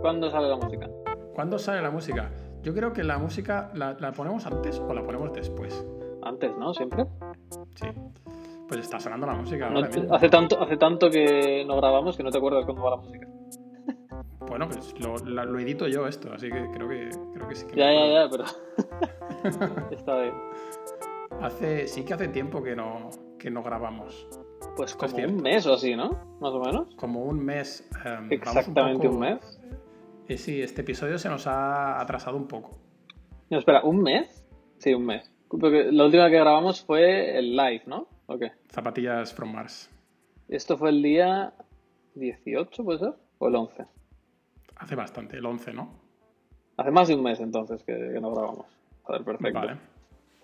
¿Cuándo sale la música? ¿Cuándo sale la música? Yo creo que la música la, la ponemos antes o la ponemos después. Antes, ¿no? Siempre. Sí. Pues está sonando la música No ahora mismo. hace, tanto, hace tanto que no grabamos que no te acuerdas cuándo va la música. Bueno, pues lo, la- lo edito yo esto, así que creo que, creo que sí que Ya, ya, ya, pero. Está bien. Hace, sí que hace tiempo que no, que no grabamos. Pues como un mes o así, ¿no? Más o menos. Como un mes. em, Exactamente poco- un mes. Eh, sí, este episodio se nos ha atrasado un poco. No, espera, ¿un mes? Sí, un mes. Porque la última que grabamos fue el live, ¿no? Ok. Zapatillas from Mars. Esto fue el día 18, ¿puede ser? ¿O el 11? Hace bastante, el 11, ¿no? Hace más de un mes entonces que, que no grabamos. Joder, perfecto. Vale.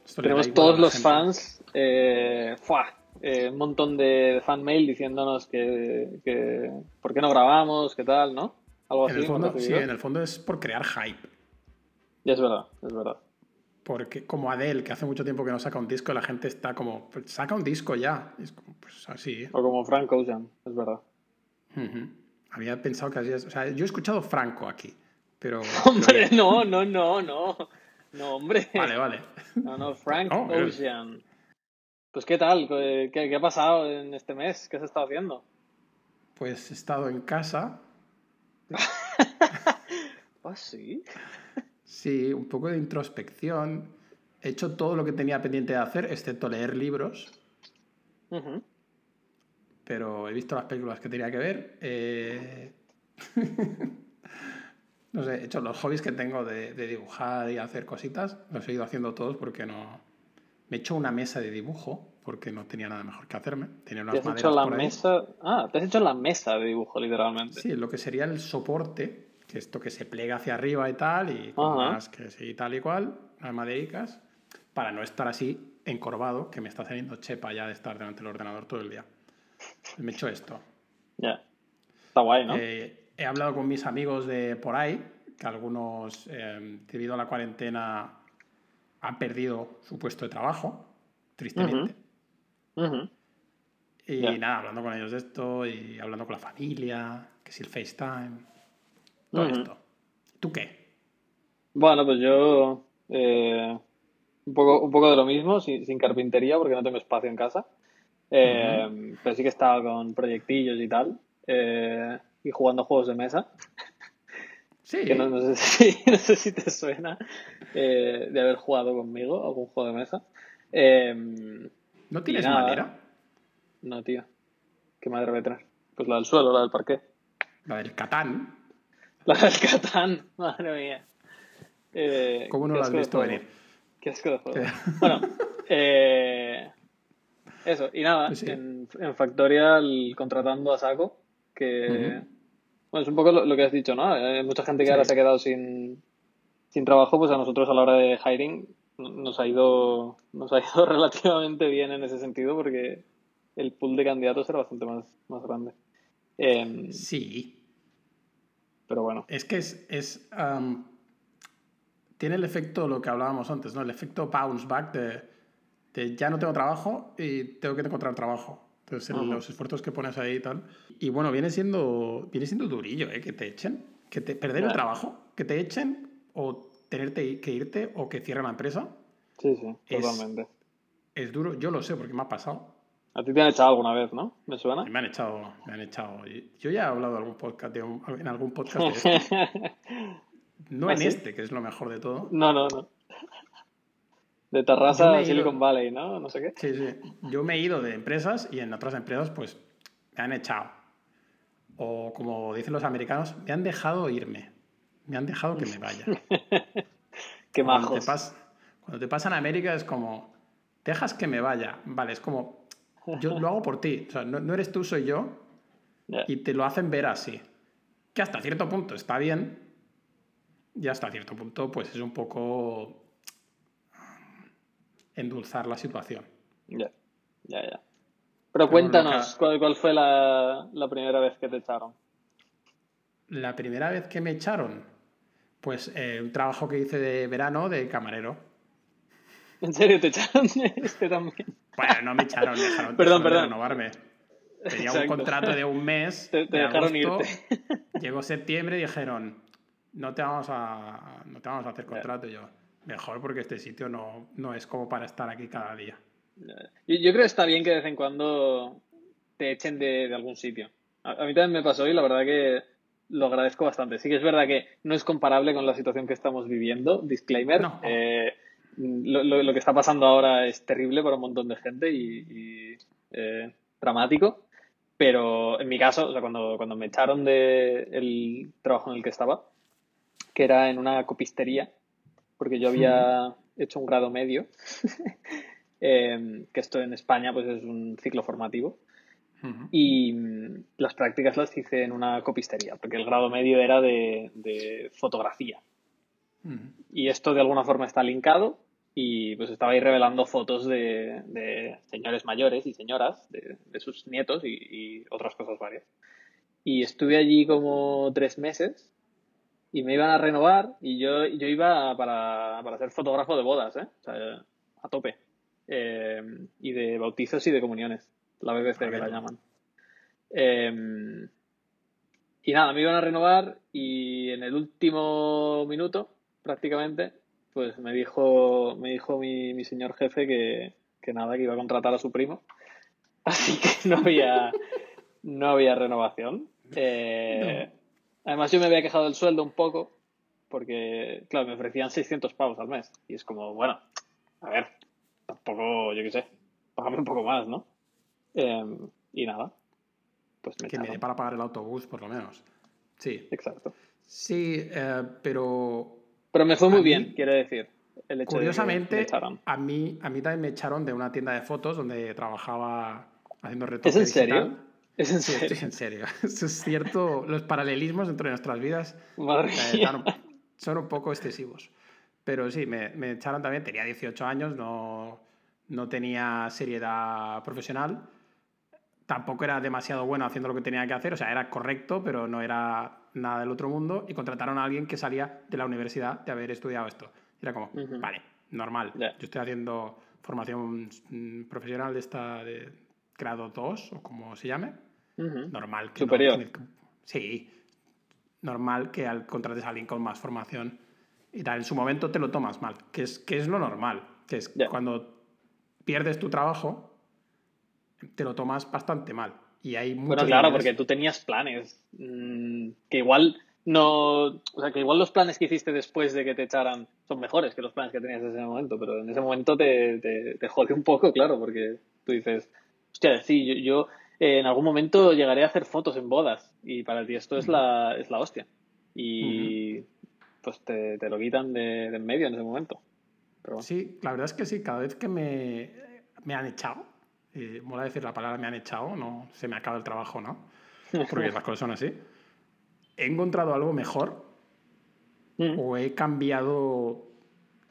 Esto Tenemos todos los gente. fans, eh, ¡fua! Eh, un montón de fan mail diciéndonos que, que ¿por qué no grabamos? ¿Qué tal? ¿no? Algo En así. el, fondo, sí, en el fondo es por crear hype. Y es verdad, es verdad. Porque como Adele, que hace mucho tiempo que no saca un disco, la gente está como, "Pues saca un disco ya. Y es como, pues así. ¿eh? O como Frank Ocean, es verdad. Había pensado que así es. O sea, yo he escuchado Franco aquí, pero... Hombre, no, no, no, no. No, hombre. Vale, vale. No, no, Frank eh. Ocean. Pues, ¿qué tal? ¿Qué, qué- qué ha pasado en este mes? ¿Qué has estado haciendo? Pues he estado en casa, Ah, sí. sí, un poco de introspección. He hecho todo lo que tenía pendiente de hacer, excepto leer libros. Pero he visto las películas que tenía que ver. eh, no sé, he hecho los hobbies que tengo de, de dibujar y hacer cositas, los he ido haciendo todos porque no... Me he hecho una mesa de dibujo porque no tenía nada mejor que hacerme. Tenía ¿Te unas has maderas hecho la mesa? Ah, te has hecho la mesa de dibujo, literalmente. Sí, lo que sería el soporte, que esto que se plega hacia arriba y tal, y con más que sí, tal y cual, las madericas, para no estar así encorvado, que me está saliendo chepa ya de estar delante del ordenador todo el día. Me he hecho esto. Ya. Está guay, ¿no? Eh, he hablado con mis amigos de por ahí, que algunos, eh, debido a la cuarentena, han perdido su puesto de trabajo, tristemente. Ujú. Y nada, hablando con ellos de esto y hablando con la familia, que si el FaceTime, todo esto. ¿Tú qué? Bueno, pues yo eh, un, poco, un poco de lo mismo, sin, sin carpintería, porque no tengo espacio en casa. Eh, Pero sí que estaba con proyectillos y tal. eh, y jugando juegos de mesa. Sí, Que no, no sé, si, no sé si te suena eh, de haber jugado conmigo algún juego de mesa. Eh, ¿no tienes nada. madera? no, tío. ¿Qué madera voy a tener? Pues la del suelo, la del parqué. La del Catán. La del Catán, madre mía. Eh, ¿Cómo no lo has visto venir? Qué asco de juego. Bueno, eh, eso, y nada, sí. en, en Factorial contratando a Saco, que bueno, es un poco lo, lo que has dicho, ¿no? Hay mucha gente que Sí. ahora se ha quedado sin, sin trabajo, pues a nosotros a la hora de hiring nos ha ido nos ha ido relativamente bien en ese sentido porque el pool de candidatos era bastante más, más grande. Em, Sí, pero bueno, es que es... es, tiene el efecto, lo que hablábamos antes, ¿no? El efecto bounce back de, de ya no tengo trabajo y tengo que encontrar trabajo. Entonces, el- Ujú. los esfuerzos que pones ahí y tal. Y bueno, viene siendo, viene siendo durillo, ¿eh? Que te echen. Que te, perder el trabajo, que te echen o tenerte que irte o que cierren la empresa. sí, sí, Es- totalmente. Es duro, yo lo sé porque me ha pasado. A ti te han echado alguna vez, ¿no? ¿Me suena? Me han echado, me han echado. Yo ya he hablado de algún podcast de en algún podcast de esto. No ¿Ah, en sí? este, que es lo mejor de todo. No, no, no. De he a ido- Silicon Valley, ¿no? No sé qué. Sí, sí. Yo me he ido de empresas y en otras empresas, pues, me han echado. O como dicen los americanos, me han dejado irme. Me han dejado que me vaya. Qué Cuando te, majos. pas- cuando te pasa en América es como, dejas que me vaya. Vale, es como, yo lo hago por ti. O sea, no, no eres tú, soy yo. Y te lo hacen ver así. Que hasta cierto punto está bien. Y hasta cierto punto, pues es un poco endulzar la situación. Ya, ya, ya. Pero cuéntanos, ¿cuál, cuál fue la, la primera vez que te echaron? La primera vez que me echaron, pues eh, un trabajo que hice de verano de camarero. ¿En serio te echaron este también? Bueno, no me echaron, me dejaron, Perdón, dejaron de perdón. renovarme. Tenía Exacto. un contrato de un mes. Te- te de dejaron agosto. Llegó septiembre y dijeron, no te vamos a, no te vamos a hacer contrato. Yo, mejor porque este sitio no, no es como para estar aquí cada día. Yo, yo creo que está bien que de vez en cuando te echen de, de algún sitio. A, a, mí también me pasó y la verdad que lo agradezco bastante. Sí que es verdad que no es comparable con la situación que estamos viviendo, disclaimer. No. Eh, lo, lo, lo, que está pasando ahora es terrible para un montón de gente y, y eh, dramático. Pero en mi caso, o sea, cuando, cuando me echaron del de trabajo en el que estaba, que era en una copistería, porque yo había hecho un grado medio, eh, que esto en España pues es un ciclo formativo. Uh -huh. Y mm, las prácticas las hice en una copistería, porque el grado medio era de, de fotografía. Uh -huh. Y esto de alguna forma está linkado y pues estaba ahí revelando fotos de, de señores mayores y señoras, de, de sus nietos y, y, otras cosas varias. Y estuve allí como tres meses y me iban a renovar y yo, yo iba para, para ser fotógrafo de bodas, ¿eh? O sea, a tope. Eh, y de bautizos y de comuniones, la BBC que la llaman. Eh, y nada, me iban a renovar y en el último minuto, prácticamente, pues me dijo, me dijo mi, mi señor jefe que, que, nada, que iba a contratar a su primo. Así que no había, no había renovación. Eh, no. Además, yo me había quejado del sueldo un poco, porque, claro, me ofrecían 600 pavos al mes. Y es como, bueno, a ver, tampoco, yo qué sé, págame un poco más, ¿no? Eh, y nada, pues me Que me dé para pagar el autobús, por lo menos. Sí. Exacto. Sí, eh, pero pero me fue muy bien, mí, quiero decir. El hecho curiosamente, de que me a, mí, a mí también me echaron de una tienda de fotos donde trabajaba haciendo retoque ¿Es en serio? ¿Es en serio? Sí, es en serio. Eso es cierto. Los paralelismos dentro de nuestras vidas eh, son un poco excesivos. Pero sí, me, me, echaron también. Tenía 18 años, no, no tenía seriedad profesional. Tampoco era demasiado bueno haciendo lo que tenía que hacer. O sea, era correcto, pero no era nada del otro mundo y contrataron a alguien que salía de la universidad de haber estudiado esto. Y era como, uh -huh. vale, normal. Yeah. Yo estoy haciendo formación mm, profesional de esta de grado 2 o como se llame. Uh -huh. Normal. Que Superior. No, sí, normal que al contrates a alguien con más formación y tal. En su momento te lo tomas mal, que es, que es lo normal. Que es yeah. cuando pierdes tu trabajo, te lo tomas bastante mal. Y hay bueno, claro, porque tú tenías planes mmm, que igual no, o sea, que igual los planes que hiciste después de que te echaran son mejores que los planes que tenías en ese momento, pero en ese momento te, te, te jode un poco, claro, porque tú dices, hostia, sí, yo, yo eh, en algún momento llegaré a hacer fotos en bodas y para ti esto es, la, es la hostia. Y uh -huh. pues te, te, lo quitan de, de, en medio en ese momento. Pero bueno. Sí, la verdad es que sí, cada vez que me, me han echado, eh, mola decir la palabra me han echado, no se me acaba el trabajo, ¿no? Porque las cosas son así. He encontrado algo mejor mm. o he cambiado,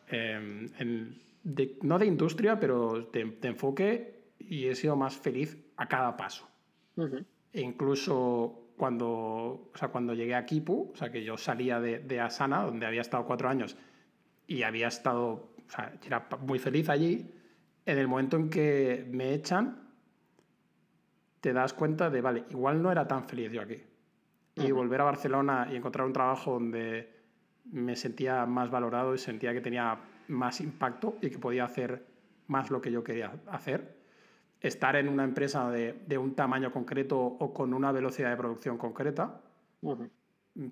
eh, en, de, no de industria, pero de, de, enfoque y he sido más feliz a cada paso. E incluso cuando, o sea, cuando llegué a Kipu, o sea, que yo salía de, de Asana, donde había estado cuatro años y había estado, o sea, era muy feliz allí, en el momento en que me echan, te das cuenta de, vale, igual no era tan feliz yo aquí. Y uh -huh. volver a Barcelona y encontrar un trabajo donde me sentía más valorado y sentía que tenía más impacto y que podía hacer más lo que yo quería hacer. Estar en una empresa de, de un tamaño concreto o con una velocidad de producción concreta, uh -huh.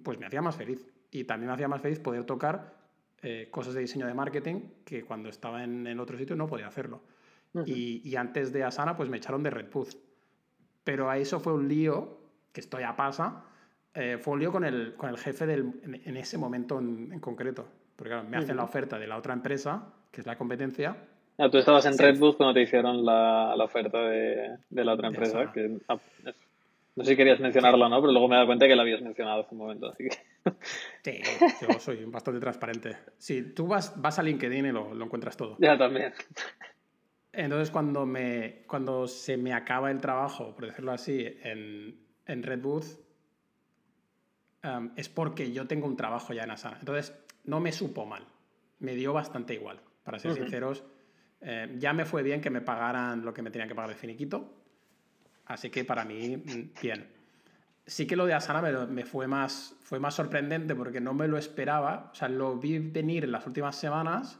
pues me hacía más feliz. Y también me hacía más feliz poder tocar eh, cosas de diseño de marketing que cuando estaba en el otro sitio no podía hacerlo. Uh -huh. y, y, antes de Asana, pues me echaron de Redbooth. Pero a eso fue un lío, que esto ya pasa, eh, fue un lío con el, con el jefe del, en, en ese momento en, en, concreto. Porque claro, me hacen uh -huh. la oferta de la otra empresa, que es la competencia. Ah, tú estabas en sí. Redbooth cuando te hicieron la, la oferta de, de, la otra empresa. Que, ah, no sé si querías mencionarla o no, pero luego me he dado cuenta que la habías mencionado hace un momento. Así que... Sí, yo soy bastante transparente. Sí, tú vas, vas a LinkedIn y lo, lo encuentras todo. Ya, también. Entonces, cuando, me, cuando se me acaba el trabajo, por decirlo así, en, en Red Booth, um, es porque yo tengo un trabajo ya en Asana. Entonces, no me supo mal. Me dio bastante igual, para ser uh -huh. sinceros. Eh, ya me fue bien que me pagaran lo que me tenían que pagar de finiquito. Así que para mí, mm, bien. sí que lo de Asana me, me, fue, más, fue más sorprendente porque no me lo esperaba. O sea, lo vi venir en las últimas semanas,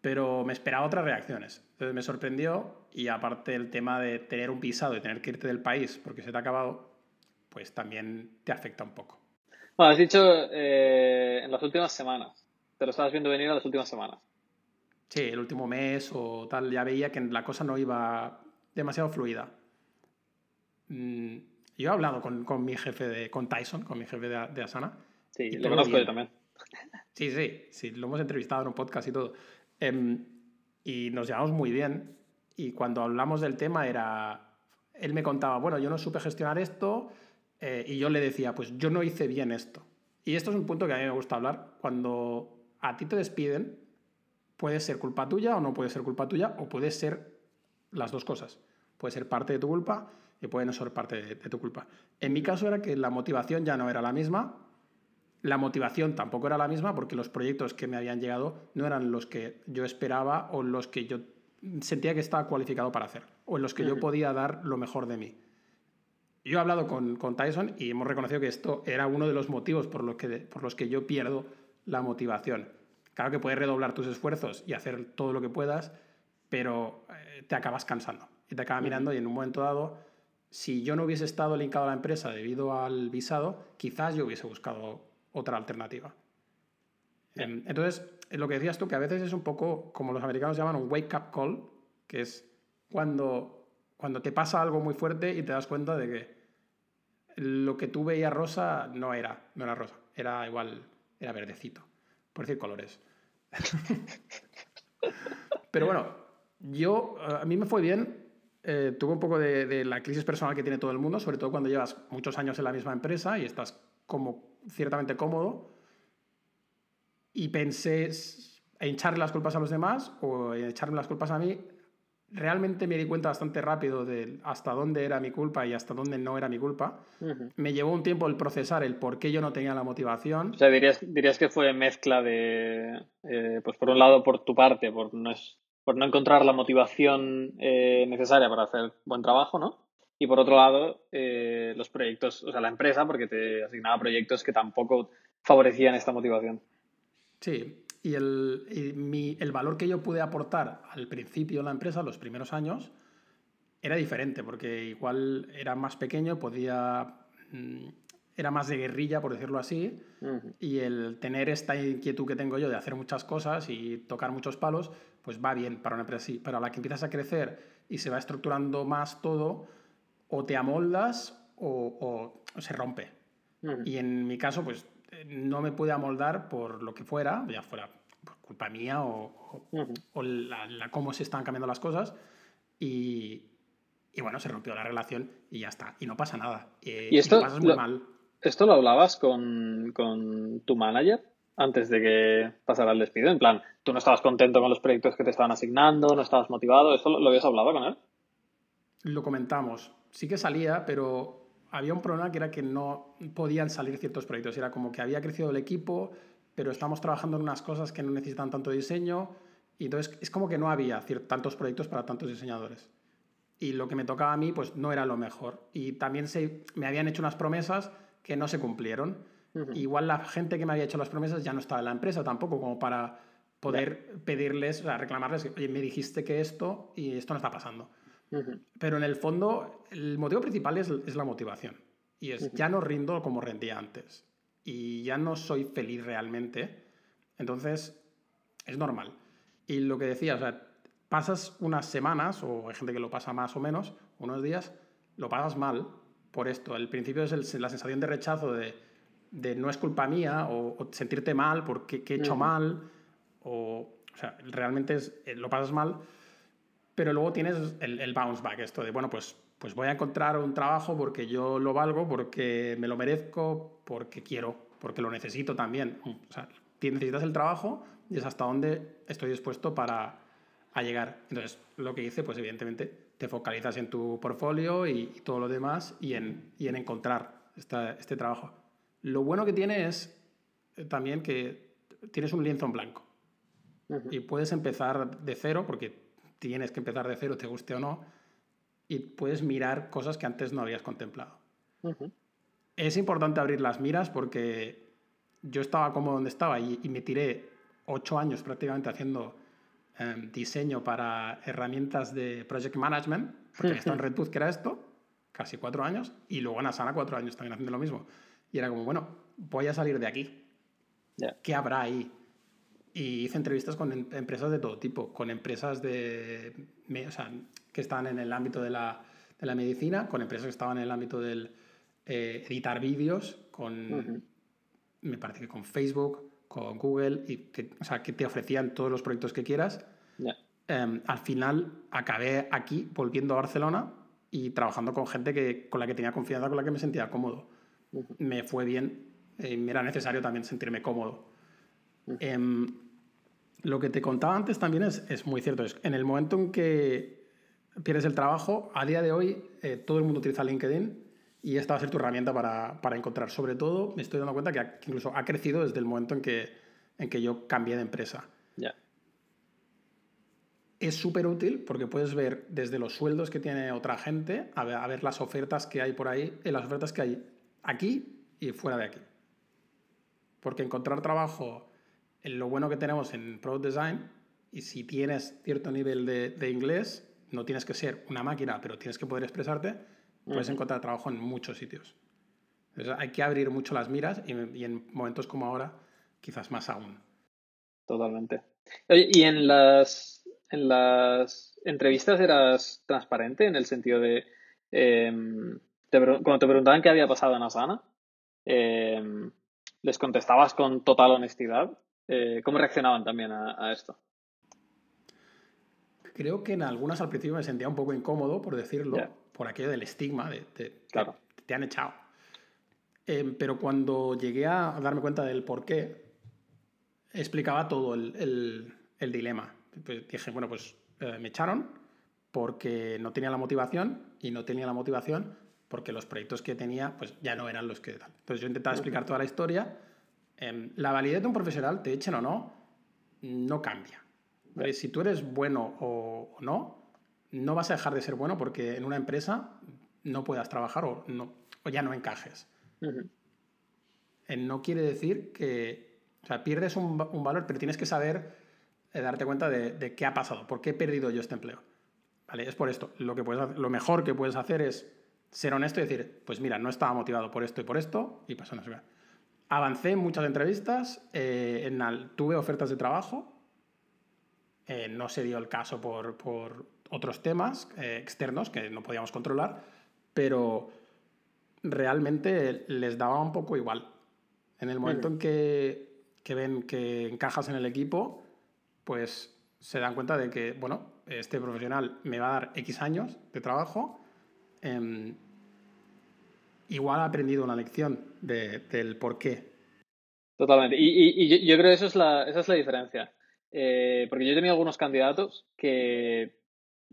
pero me esperaba otras reacciones. Entonces me sorprendió y aparte el tema de tener un pisado y tener que irte del país porque se te ha acabado, pues también te afecta un poco. Bueno, has dicho eh, en las últimas semanas. Te lo estabas viendo venir en las últimas semanas. Sí, el último mes o tal, ya veía que la cosa no iba demasiado fluida. Mm, yo he hablado con, con, mi jefe de, con Tyson, con mi jefe de, de Asana. Sí, lo conozco yo también. Sí, sí, sí, lo hemos entrevistado en un podcast y todo. Eh, y nos llevamos muy bien. Y cuando hablamos del tema era, él me contaba, bueno, yo no supe gestionar esto eh, y yo le decía, pues yo no hice bien esto. Y esto es un punto que a mí me gusta hablar. Cuando a ti te despiden, puede ser culpa tuya o no puede ser culpa tuya, o puede ser las dos cosas. Puede ser parte de tu culpa y puede no ser parte de, tu culpa. En mi caso era que la motivación ya no era la misma, la motivación tampoco era la misma porque los proyectos que me habían llegado no eran los que yo esperaba o los que yo sentía que estaba cualificado para hacer, o en los que yo podía dar lo mejor de mí. Yo he hablado con, con, Tyson y hemos reconocido que esto era uno de los motivos por los, que, por los que yo pierdo la motivación. Claro que puedes redoblar tus esfuerzos y hacer todo lo que puedas, pero eh, te acabas cansando y te acabas mirando y en un momento dado, si yo no hubiese estado linkado a la empresa debido al visado, quizás yo hubiese buscado otra alternativa. Em, entonces, lo que decías tú, que a veces es un poco como los americanos llaman un wake-up call, que es cuando, cuando te pasa algo muy fuerte y te das cuenta de que lo que tú veías rosa no era, no era rosa, era igual, era verdecito, por decir colores. Pero bueno, yo, a mí me fue bien. Eh, tuve un poco de, la crisis personal que tiene todo el mundo, sobre todo cuando llevas muchos años en la misma empresa y estás como ciertamente cómodo. Y pensé en echarle las culpas a los demás o en echarme las culpas a mí. Realmente me di cuenta bastante rápido de hasta dónde era mi culpa y hasta dónde no era mi culpa. Me llevó un tiempo el procesar el por qué yo no tenía la motivación. O sea, dirías, dirías que fue mezcla de, eh, pues por un lado por tu parte, por no, es, por no encontrar la motivación eh, necesaria para hacer buen trabajo, ¿no? Y por otro lado, eh, los proyectos, o sea, la empresa, porque te asignaba proyectos que tampoco favorecían esta motivación. Sí, y el, el valor que yo pude aportar al principio en la empresa, los primeros años, era diferente, porque igual era más pequeño, podía. Era más de guerrilla, por decirlo así, y el tener esta inquietud que tengo yo de hacer muchas cosas y tocar muchos palos, pues va bien para una empresa así. Pero a la que empiezas a crecer y se va estructurando más todo, o te amoldas o, se rompe. Y en mi caso, pues no me pude amoldar por lo que fuera, ya fuera por culpa mía o, o la, cómo se están cambiando las cosas. Y, y, bueno, se rompió la relación y ya está. Y no pasa nada. Eh, y esto, muy mal. ¿Esto lo hablabas con, con, tu manager antes de que pasara el despido? En plan, tú no estabas contento con los proyectos que te estaban asignando, no estabas motivado. ¿Esto lo, lo habías hablado con él? Lo comentamos. Sí que salía, pero había un problema que era que no podían salir ciertos proyectos. Era como que había crecido el equipo, pero estamos trabajando en unas cosas que no necesitan tanto diseño. Y entonces es como que no había tantos proyectos para tantos diseñadores. Y lo que me tocaba a mí, pues no era lo mejor. Y también se, me habían hecho unas promesas que no se cumplieron. Igual la gente que me había hecho las promesas ya no estaba en la empresa tampoco, como para poder pedirles, o sea, reclamarles, oye, me dijiste que esto y esto no está pasando. Pero en el fondo, el motivo principal es, es la motivación. Y es, ya no rindo como rendía antes. Y ya no soy feliz realmente. Entonces, es normal. Y lo que decía, o sea, pasas unas semanas, o hay gente que lo pasa más o menos, unos días, lo pasas mal por esto. El principio es la sensación de rechazo de, de, no es culpa mía, o, sentirte mal porque he hecho mal, o, o sea, realmente es, eh, lo pasas mal pero luego tienes el, bounce back, esto de, bueno, pues, pues voy a encontrar un trabajo porque yo lo valgo, porque me lo merezco, porque quiero, porque lo necesito también. O sea, necesitas el trabajo y es hasta dónde estoy dispuesto para a llegar. Entonces, lo que hice, pues evidentemente, te focalizas en tu portfolio y, todo lo demás y en, y en encontrar este trabajo. Lo bueno que tiene es eh, también que tienes un lienzo en blanco y puedes empezar de cero porque tienes que empezar de cero, te guste o no, y puedes mirar cosas que antes no habías contemplado. Es importante abrir las miras porque yo estaba como donde estaba y, me tiré ocho años prácticamente haciendo em, diseño para herramientas de project management, porque estaba en Redwood, que era esto, casi cuatro años, y luego en Asana cuatro años también haciendo lo mismo. Y era como, bueno, voy a salir de aquí. ¿Qué habrá ahí? Y hice entrevistas con em, empresas de todo tipo, con empresas de, o sea, que estaban en el ámbito de la, de la, medicina, con empresas que estaban en el ámbito del eh, editar vídeos, con, me parece que con Facebook, con Google, y que, o sea, que te ofrecían todos los proyectos que quieras. Em, al final acabé aquí, volviendo a Barcelona y trabajando con gente que, con la que tenía confianza, con la que me sentía cómodo. Me fue bien, eh, me era necesario también sentirme cómodo. Em, lo que te contaba antes también es, es, muy cierto. Es, en el momento en que pierdes el trabajo, a día de hoy eh, todo el mundo utiliza LinkedIn y esta va a ser tu herramienta para, para encontrar. Sobre todo, me estoy dando cuenta que, incluso ha crecido desde el momento en que, en que yo cambié de empresa. Es súper útil porque puedes ver desde los sueldos que tiene otra gente a ver, a ver las ofertas que hay por ahí, en las ofertas que hay aquí y fuera de aquí. Porque encontrar trabajo lo bueno que tenemos en Product Design, y si tienes cierto nivel de, inglés, no tienes que ser una máquina, pero tienes que poder expresarte, puedes encontrar trabajo en muchos sitios. hay que abrir mucho las miras y, en momentos como ahora, quizás más aún. Totalmente. ¿y en las, en las entrevistas eras transparente en el sentido de, em, cuando te preguntaban qué había pasado en Asana, em, ¿les contestabas con total honestidad? Eh, ¿Cómo reaccionaban también a, esto? Creo que en algunas al principio me sentía un poco incómodo, por decirlo, por aquello del estigma de, claro. te, han echado. Eh, pero cuando llegué a darme cuenta del por qué, explicaba todo el, dilema. Pues dije, bueno, pues eh, me echaron porque no tenía la motivación y no tenía la motivación porque los proyectos que tenía pues ya no eran los que... Entonces yo intentaba explicar toda la historia Em, la validez de un profesional, te echen o no, no cambia. Si tú eres bueno o, no, no vas a dejar de ser bueno porque en una empresa no puedas trabajar o, no, o ya no encajes. no quiere decir que o sea, pierdes un, valor, pero tienes que saber eh, darte cuenta de, qué ha pasado, por qué he perdido yo este empleo. ¿Vale? Es por esto. Lo, que puedes, lo mejor que puedes hacer es ser honesto y decir, pues mira, no estaba motivado por esto y por esto, y pasó no sé Avancé en muchas entrevistas, eh, en tuve ofertas de trabajo, eh, no se dio el caso por, otros temas eh, externos que no podíamos controlar, pero realmente les daba un poco igual. En el momento en que, ven que encajas en el equipo, pues se dan cuenta de que, bueno, este profesional me va a dar X años de trabajo, em, igual ha aprendido una lección del por qué. Totalmente. Y, yo, creo que eso es la, esa es la diferencia. Eh, porque yo he tenido algunos candidatos que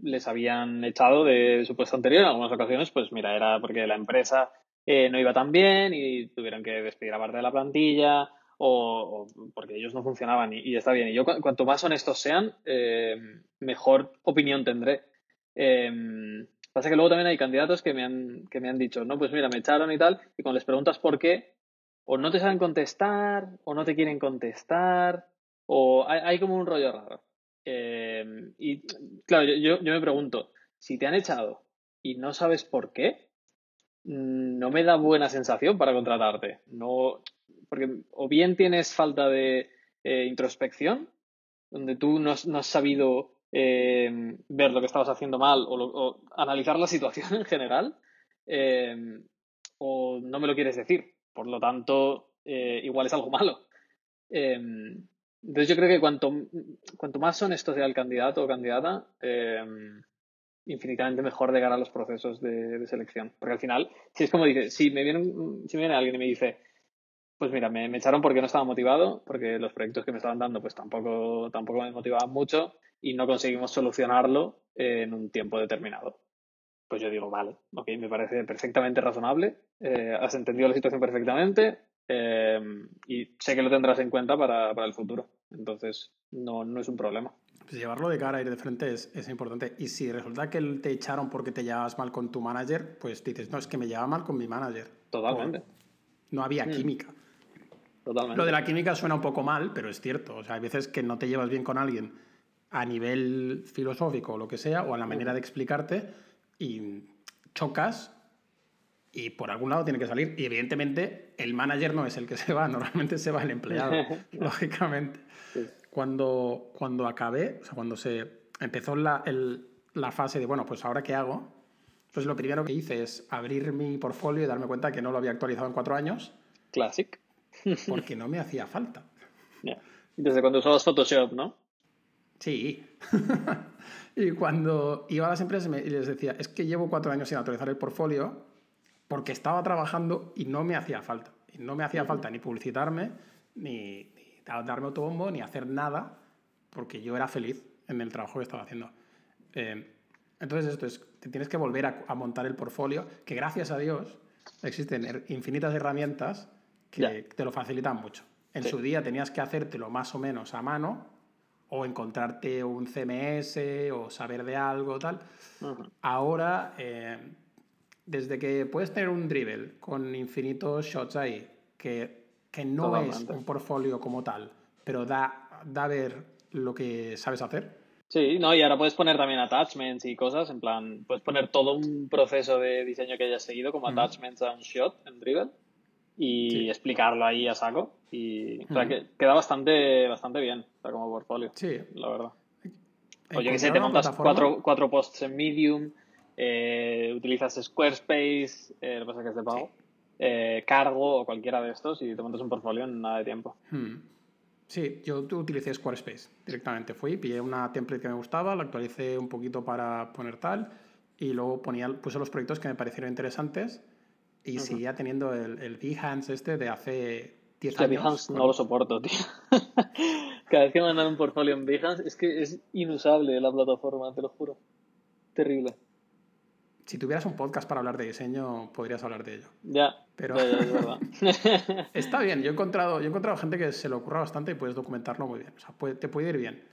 les habían echado de su puesto anterior en algunas ocasiones, pues mira, era porque la empresa eh, no iba tan bien y tuvieron que despedir a parte de la plantilla o, porque ellos no funcionaban y, está bien. Y yo cuanto más honestos sean, eh, mejor opinión tendré. Pasa que luego también hay candidatos que me han, que me han dicho, no, pues mira, me echaron y tal, y cuando les preguntas por qué, o no te saben contestar, o no te quieren contestar, o hay, como un rollo raro. Em, y claro, yo, yo me pregunto, si te han echado y no sabes por qué, mm, no me da buena sensación para contratarte. No, porque o bien tienes falta de eh, introspección, donde tú no has sabido eh, ver lo que estabas haciendo mal o, analizar la situación en general, eh, o no me lo quieres decir. Por lo tanto, eh, igual es algo malo. Entonces yo creo que cuanto, cuanto más honesto sea el candidato o candidata, infinitamente mejor de cara a los procesos de, selección. Porque al final, si es como dice, si me viene, si me viene alguien y me dice, pues mira, me, echaron porque no estaba motivado, porque los proyectos que me estaban dando pues tampoco, tampoco me motivaban mucho y no conseguimos solucionarlo en un tiempo determinado. Pues yo digo, vale, ok, me parece perfectamente razonable, eh, has entendido la situación perfectamente eh, y sé que lo tendrás en cuenta para, el futuro. Entonces, no, no es un problema. Pues llevarlo de cara, ir de frente es, es, importante. Y si resulta que te echaron porque te llevabas mal con tu manager, pues dices, no, es que me llevaba mal con mi manager. Totalmente. no había mm. química. Totalmente. Lo de la química suena un poco mal, pero es cierto. O sea, hay veces que no te llevas bien con alguien a nivel filosófico o lo que sea, o a la manera de explicarte, y chocas y por algún lado tiene que salir. Y evidentemente el manager no es el que se va, normalmente se va el empleado, lógicamente. Cuando, cuando acabé, o sea, cuando se empezó la, la fase de, bueno, pues ahora qué hago, pues lo primero que hice es abrir mi portfolio y darme cuenta que no lo había actualizado en cuatro años. Classic. porque no me hacía falta. Desde cuando usabas Photoshop, ¿no? Sí. y cuando iba a las empresas y les decía, es que llevo cuatro años sin actualizar el portfolio porque estaba trabajando y no me hacía falta. Y no me hacía falta ni publicitarme, ni, darme autobombo, ni hacer nada, porque yo era feliz en el trabajo que estaba haciendo. Eh, entonces, esto es, te tienes que volver a, montar el portfolio, que gracias a Dios existen infinitas herramientas que te lo facilitan mucho. En su día tenías que hacértelo más o menos a mano, o encontrarte un CMS, o saber de algo, tal. Ahora, eh, desde que puedes tener un dribble con infinitos shots ahí, que, que no es un portfolio como tal, pero da, da a ver lo que sabes hacer. Sí, no, y ahora puedes poner también attachments y cosas, en plan, puedes poner todo un proceso de diseño que hayas seguido como attachments a un shot en Dribble y explicarlo ahí a saco. Y, o sea, que queda bastante, bastante bien, como portfolio. Sí. La verdad. Oye, que sé, te montas cuatro, cuatro posts en Medium, eh, utilizas Squarespace, eh, lo que pasa es que es de pago, eh, Cargo o cualquiera de estos y te montas un portfolio en nada de tiempo. Hmm. Sí, yo utilicé Squarespace directamente. Fui, pillé una template que me gustaba, la actualicé un poquito para poner tal y luego ponía, puse los proyectos que me parecieron interesantes y seguía teniendo el, el Behance este de hace 10 años. Behance no lo soporto, tío. Cada vez que me mandan un portfolio en Behance es que es inusable la plataforma, te lo juro. Terrible si tuvieras un podcast para hablar de diseño, podrías hablar de ello. Ya, pero es verdad. está bien, yo he, encontrado, yo he encontrado gente que se lo ocurra bastante y puedes documentarlo muy bien. O sea, te puede ir bien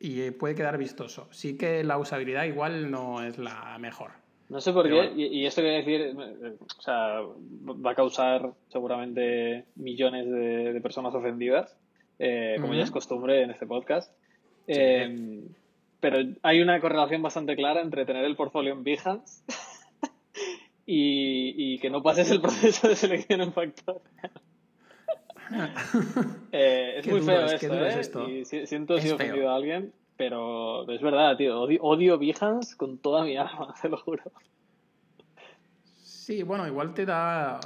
y eh, puede quedar vistoso. Sí que la usabilidad igual no es la mejor. No sé por qué, y, esto quiere decir, o sea, va a causar seguramente millones de, personas ofendidas, eh, como ya es costumbre en este podcast. Eh, pero hay una correlación bastante clara entre tener el portfolio en Behance y, que no pases el proceso de selección en factor. Eh, es muy feo esto, ¿eh? Y siento si he ofendido a alguien, pero es verdad, tío. Odio, odio Behance con toda mi alma, te lo juro. Sí, bueno, igual te da.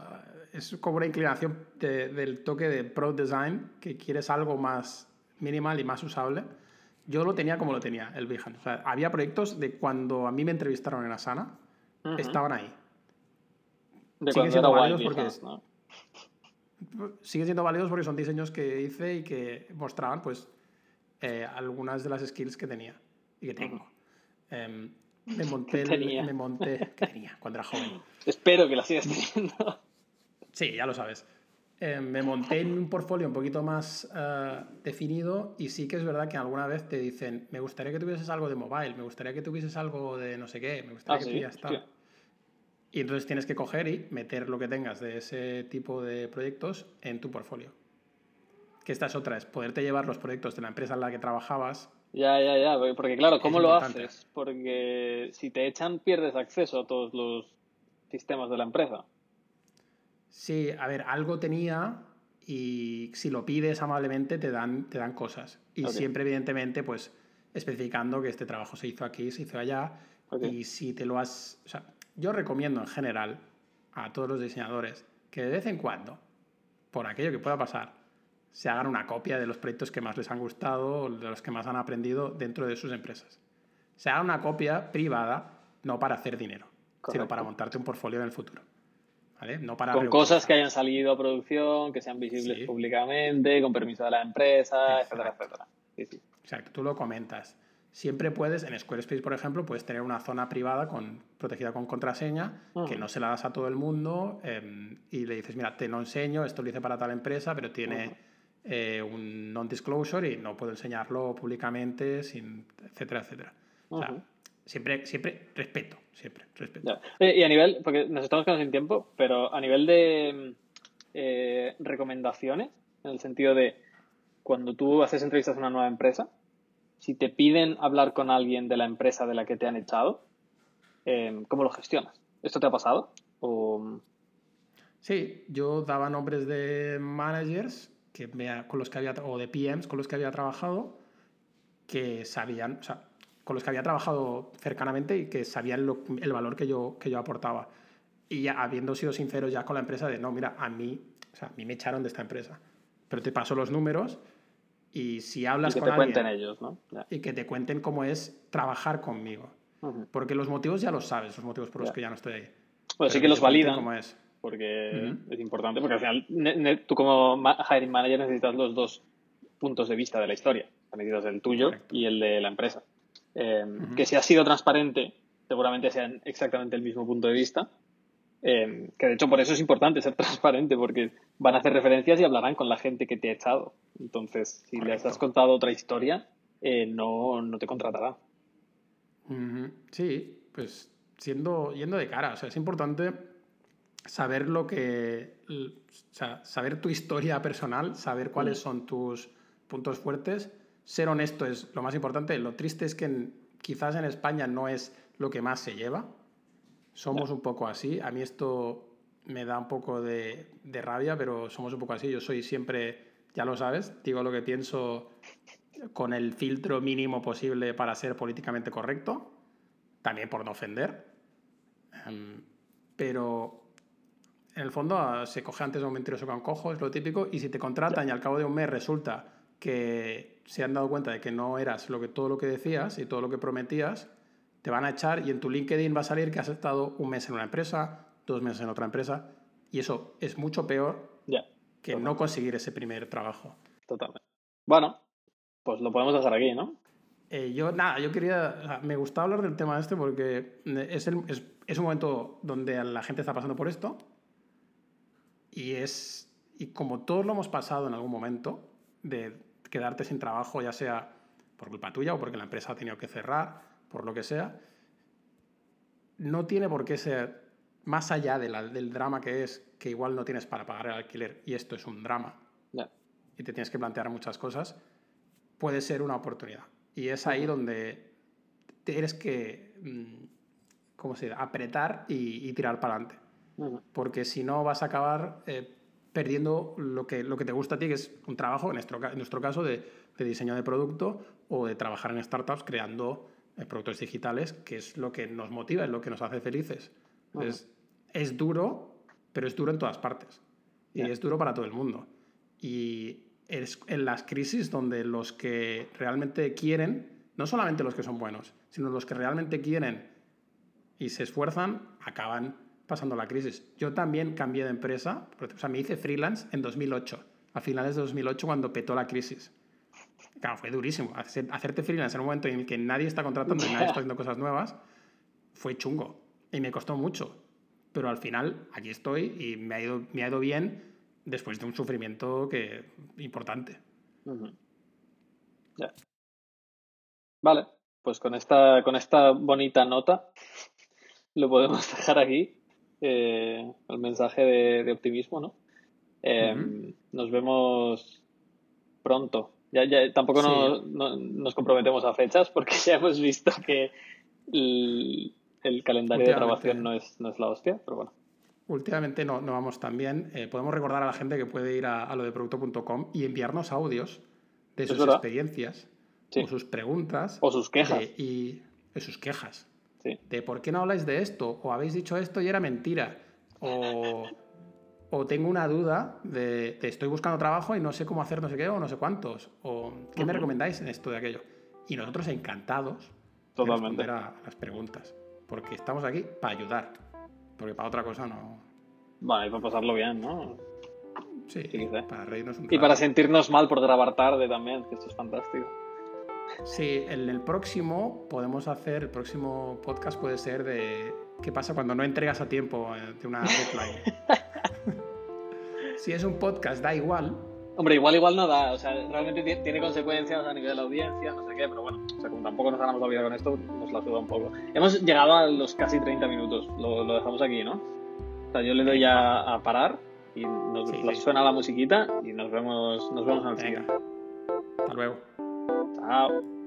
Es como una inclinación del toque de Pro Design, que quieres algo más minimal y más usable yo lo tenía como lo tenía, el Behance. O sea, había proyectos de cuando a mí me entrevistaron en Asana, estaban ahí. De siguen siendo válidos porque siguen siendo válidos porque son diseños que hice y que mostraban pues eh, algunas de las skills que tenía y que tengo. Em, me monté, me monté, que tenía cuando era joven. Espero que las sigas teniendo. Sí, ya lo sabes. Eh, me monté en un portfolio un poquito más eh, definido y sí que es verdad que alguna vez te dicen, me gustaría que tuvieses algo de mobile, me gustaría que tuvieses algo de no sé qué, me gustaría ah, que tuvieras tal. Y entonces tienes que coger y meter lo que tengas de ese tipo de proyectos en tu portfolio. Que esta es otra, es poderte llevar los proyectos de la empresa en la que trabajabas. Ya, ya, ya, porque claro, ¿cómo lo haces? Porque si te echan pierdes acceso a todos los sistemas de la empresa. Sí, a ver, algo tenía y si lo pides amablemente te dan, te dan cosas. Y siempre, evidentemente, pues especificando que este trabajo se hizo aquí, se hizo allá. Y si te lo has... O sea, yo recomiendo en general a todos los diseñadores que de vez en cuando, por aquello que pueda pasar, se hagan una copia de los proyectos que más les han gustado o de los que más han aprendido dentro de sus empresas. Se haga una copia privada, no para hacer dinero, sino para montarte un portfolio en el futuro. Con cosas que hayan salido a producción, que sean visibles públicamente, con permiso de la empresa, etcétera, etcétera. Exacto, tú lo comentas. Siempre puedes, en Squarespace, por ejemplo, puedes tener una zona privada con, protegida con contraseña, que no se la das a todo el mundo em, y le dices, mira, te lo enseño, esto lo hice para tal empresa, pero tiene eh, un non-disclosure y no puedo enseñarlo públicamente, sin, etcétera, etcétera. O sea, siempre, siempre respeto, siempre respeto. Y a nivel, porque nos estamos quedando sin tiempo, pero a nivel de eh, recomendaciones, en el sentido de cuando tú haces entrevistas a una nueva empresa, si te piden hablar con alguien de la empresa de la que te han echado, eh, ¿cómo lo gestionas? ¿Esto te ha pasado? O... Sí, yo daba nombres de managers que con los que había, o de PMs con los que había trabajado que sabían, o sea, con los que había trabajado cercanamente y que sabían el valor que yo, que yo aportaba. Y ya, habiendo sido sincero ya con la empresa de, no, mira, a mí, o sea, a mí me echaron de esta empresa, pero te paso los números y si hablas y que te cuenten ellos, ¿no? Y que te cuenten cómo es trabajar conmigo. Porque los motivos ya los sabes, los motivos por los que ya no estoy ahí. Bueno, sí que los validan. Cómo es. Porque es importante, porque al final tú como hiring manager necesitas los dos puntos de vista de la historia. Necesitas el tuyo y el de la empresa. Em, que si has sido transparente, seguramente sean exactamente el mismo punto de vista. Em, que de hecho por eso es importante ser transparente, porque van a hacer referencias y hablarán con la gente que te ha echado. Entonces, si les has contado otra historia, eh, no, no te contratará. Sí, pues siendo, yendo de cara, o sea, es importante saber lo que, o sea, saber tu historia personal, saber cuáles mm. son tus puntos fuertes, ser honesto es lo más importante. Lo triste es que quizás en España no es lo que más se lleva. Somos un poco así. A mí esto me da un poco de, de rabia, pero somos un poco así. Yo soy siempre, ya lo sabes, digo lo que pienso con el filtro mínimo posible para ser políticamente correcto, también por no ofender. Em, pero en el fondo ah, se coge antes a un mentiroso con cojo, es lo típico, y si te contratan y al cabo de un mes resulta que se han dado cuenta de que no eras lo que, todo lo que decías y todo lo que prometías, te van a echar y en tu LinkedIn va a salir que has estado un mes en una empresa, dos meses en otra empresa, y eso es mucho peor que no conseguir ese primer trabajo. Totalmente. Bueno, pues lo podemos dejar aquí, ¿no? Eh, yo, nada, yo quería. me gustaba hablar del tema este porque es, es, es, un momento donde la gente está pasando por esto. Y es. Y como todos lo hemos pasado en algún momento, de quedarte sin trabajo, ya sea por culpa tuya o porque la empresa ha tenido que cerrar, por lo que sea, no tiene por qué ser más allá de del drama que es que igual no tienes para pagar el alquiler y esto es un drama. Y te tienes que plantear muchas cosas puede ser una oportunidad. Y es ahí donde tienes que, mm, ¿cómo se dice?, apretar y, tirar para adelante. Porque si no vas a acabar eh, perdiendo lo que, lo que te gusta a ti, que es un trabajo, en nuestro, en nuestro caso, de, diseño de producto o de trabajar en startups creando eh, productos digitales, que es lo que nos motiva, es lo que nos hace felices. es, es duro, pero es duro en todas partes. Y es duro para todo el mundo. Y es en las crisis donde los que realmente quieren, no solamente los que son buenos, sino los que realmente quieren y se esfuerzan, acaban pasando la crisis. Yo también cambié de empresa, o sea, me hice freelance en 2008, a finales de 2008 cuando petó la crisis. Claro, fue durísimo. Hacerte freelance en un momento en el que nadie está contratando y nadie está haciendo cosas nuevas, fue chungo. Y me costó mucho. Pero al final, aquí estoy y me ha ido, me ha ido bien después de un sufrimiento que importante. Vale, pues con esta, con esta bonita nota lo podemos dejar aquí. Eh, el mensaje de, optimismo, ¿no? Em, nos vemos pronto. Ya, ya tampoco nos comprometemos a fechas porque ya hemos visto que el, calendario de grabación no es, no es la hostia, pero bueno últimamente no, no vamos tan bien. Eh, podemos recordar a la gente que puede ir a, lo de producto.com y enviarnos audios de sus experiencias o sus preguntas. O sus quejas. y de sus quejas. De por qué no habláis de esto, o habéis dicho esto y era mentira, o, o tengo una duda de, estoy buscando trabajo y no sé cómo hacer no sé qué o no sé cuántos, o qué me recomendáis en esto de aquello. Y nosotros encantados Totalmente. de responder a las preguntas, porque estamos aquí para ayudar. Porque para otra cosa no. Y para pasarlo bien, ¿no? Sí, para reírnos un Y para sentirnos mal por grabar tarde también, que esto es fantástico. Sí, en el próximo podemos hacer, el próximo podcast puede ser de qué pasa cuando no entregas a tiempo eh, de una deadline. si es un podcast, da igual, Hombre, igual igual no da, o sea, realmente tiene consecuencias a nivel de la audiencia, no sé qué, pero bueno, o sea, como tampoco nos ganamos la vida con esto, nos la suda un poco. Hemos llegado a los casi 30 minutos, lo, lo dejamos aquí, ¿no? O sea, yo le doy ya a parar y nos suena la musiquita y nos vemos, nos vemos en el siguiente. Hasta luego. Tchau.